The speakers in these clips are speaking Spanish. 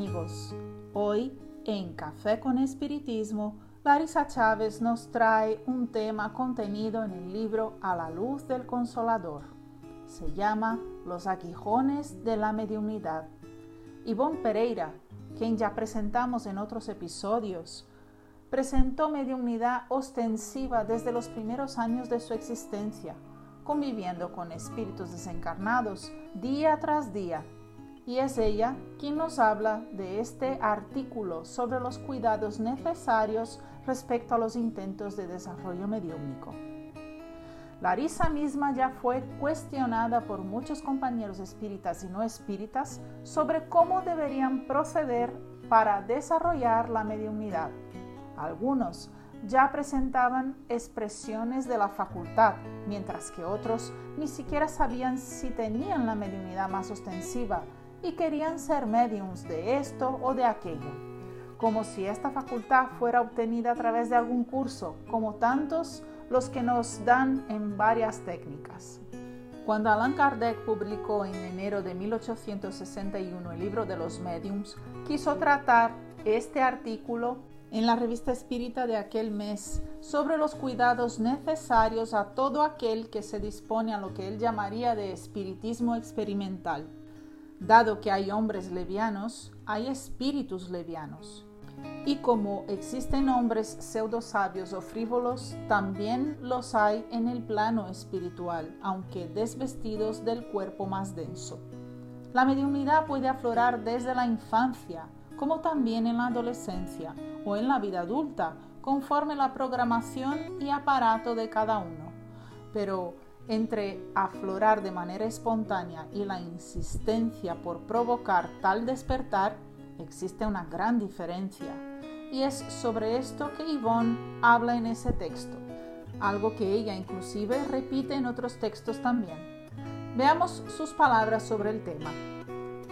amigos. Hoy en Café con Espiritismo, Larisa Chávez nos trae un tema contenido en el libro A la luz del consolador. Se llama Los aguijones de la mediunidad. Ivonne Pereira, quien ya presentamos en otros episodios, presentó mediunidad ostensiva desde los primeros años de su existencia, conviviendo con espíritus desencarnados día tras día y es ella quien nos habla de este artículo sobre los cuidados necesarios respecto a los intentos de desarrollo mediúnico. Larisa misma ya fue cuestionada por muchos compañeros espíritas y no espíritas sobre cómo deberían proceder para desarrollar la mediunidad. Algunos ya presentaban expresiones de la facultad, mientras que otros ni siquiera sabían si tenían la mediunidad más ostensiva y querían ser mediums de esto o de aquello, como si esta facultad fuera obtenida a través de algún curso, como tantos los que nos dan en varias técnicas. Cuando Allan Kardec publicó en enero de 1861 el libro de los mediums, quiso tratar este artículo en la revista espírita de aquel mes sobre los cuidados necesarios a todo aquel que se dispone a lo que él llamaría de espiritismo experimental. Dado que hay hombres levianos, hay espíritus levianos. Y como existen hombres pseudosabios o frívolos, también los hay en el plano espiritual, aunque desvestidos del cuerpo más denso. La mediunidad puede aflorar desde la infancia, como también en la adolescencia o en la vida adulta, conforme la programación y aparato de cada uno. Pero entre aflorar de manera espontánea y la insistencia por provocar tal despertar, existe una gran diferencia. Y es sobre esto que Yvonne habla en ese texto, algo que ella inclusive repite en otros textos también. Veamos sus palabras sobre el tema.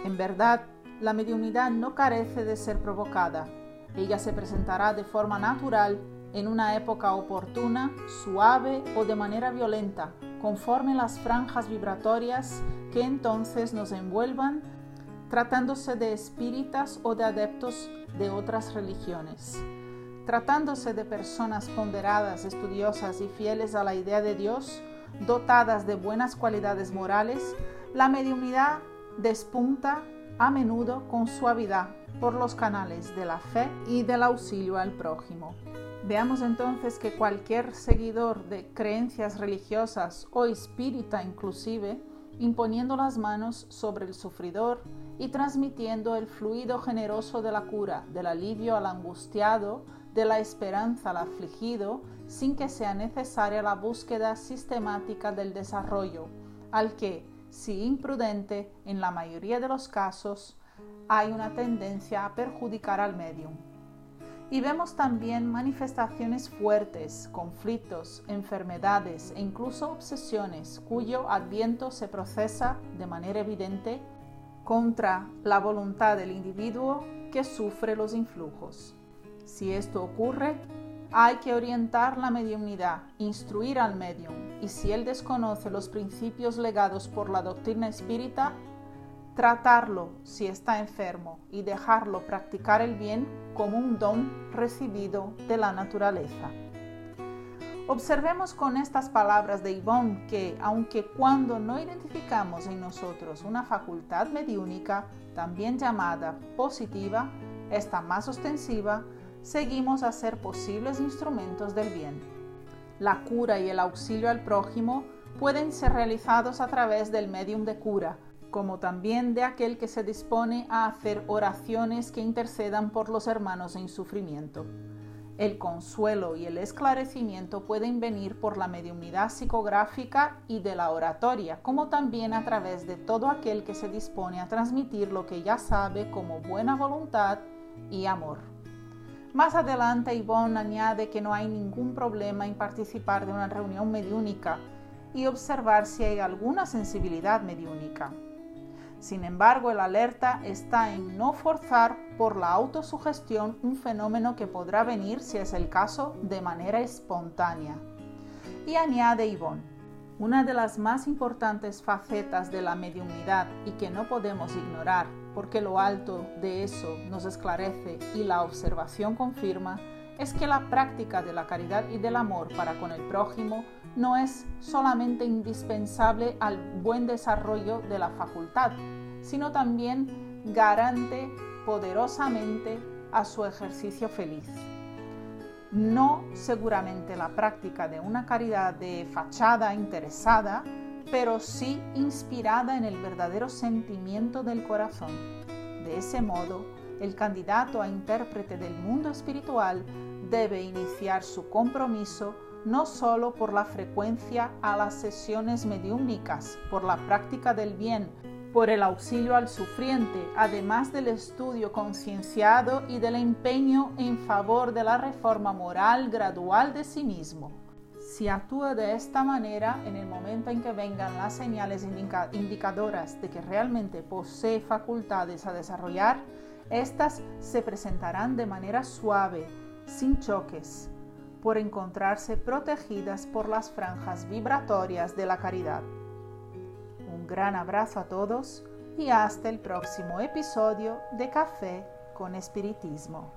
En verdad, la mediunidad no carece de ser provocada. Ella se presentará de forma natural en una época oportuna, suave o de manera violenta, conforme las franjas vibratorias que entonces nos envuelvan, tratándose de espíritas o de adeptos de otras religiones. Tratándose de personas ponderadas, estudiosas y fieles a la idea de Dios, dotadas de buenas cualidades morales, la mediunidad despunta a menudo con suavidad por los canales de la fe y del auxilio al prójimo. Veamos entonces que cualquier seguidor de creencias religiosas o espírita inclusive, imponiendo las manos sobre el sufridor y transmitiendo el fluido generoso de la cura, del alivio al angustiado, de la esperanza al afligido, sin que sea necesaria la búsqueda sistemática del desarrollo, al que, si imprudente, en la mayoría de los casos, hay una tendencia a perjudicar al medium y vemos también manifestaciones fuertes, conflictos, enfermedades e incluso obsesiones cuyo adviento se procesa de manera evidente contra la voluntad del individuo que sufre los influjos. Si esto ocurre, hay que orientar la mediunidad, instruir al medium, y si él desconoce los principios legados por la doctrina espírita, tratarlo si está enfermo y dejarlo practicar el bien como un don recibido de la naturaleza. Observemos con estas palabras de Yvonne que, aunque cuando no identificamos en nosotros una facultad mediúnica, también llamada positiva, esta más ostensiva, seguimos a ser posibles instrumentos del bien. La cura y el auxilio al prójimo pueden ser realizados a través del medium de cura, como también de aquel que se dispone a hacer oraciones que intercedan por los hermanos en sufrimiento. El consuelo y el esclarecimiento pueden venir por la mediunidad psicográfica y de la oratoria, como también a través de todo aquel que se dispone a transmitir lo que ya sabe como buena voluntad y amor. Más adelante, Yvonne añade que no hay ningún problema en participar de una reunión mediúnica y observar si hay alguna sensibilidad mediúnica. Sin embargo, el alerta está en no forzar por la autosugestión un fenómeno que podrá venir, si es el caso, de manera espontánea. Y añade Yvonne, Una de las más importantes facetas de la mediunidad y que no podemos ignorar porque lo alto de eso nos esclarece y la observación confirma es que la práctica de la caridad y del amor para con el prójimo no es solamente indispensable al buen desarrollo de la facultad, sino también garante poderosamente a su ejercicio feliz. No seguramente la práctica de una caridad de fachada interesada, pero sí inspirada en el verdadero sentimiento del corazón. De ese modo, el candidato a intérprete del mundo espiritual debe iniciar su compromiso no solo por la frecuencia a las sesiones mediúnicas, por la práctica del bien, por el auxilio al sufriente, además del estudio concienciado y del empeño en favor de la reforma moral gradual de sí mismo. Si actúa de esta manera, en el momento en que vengan las señales indicadoras de que realmente posee facultades a desarrollar, éstas se presentarán de manera suave, sin choques, por encontrarse protegidas por las franjas vibratorias de la caridad. Un gran abrazo a todos y hasta el próximo episodio de Café con Espiritismo.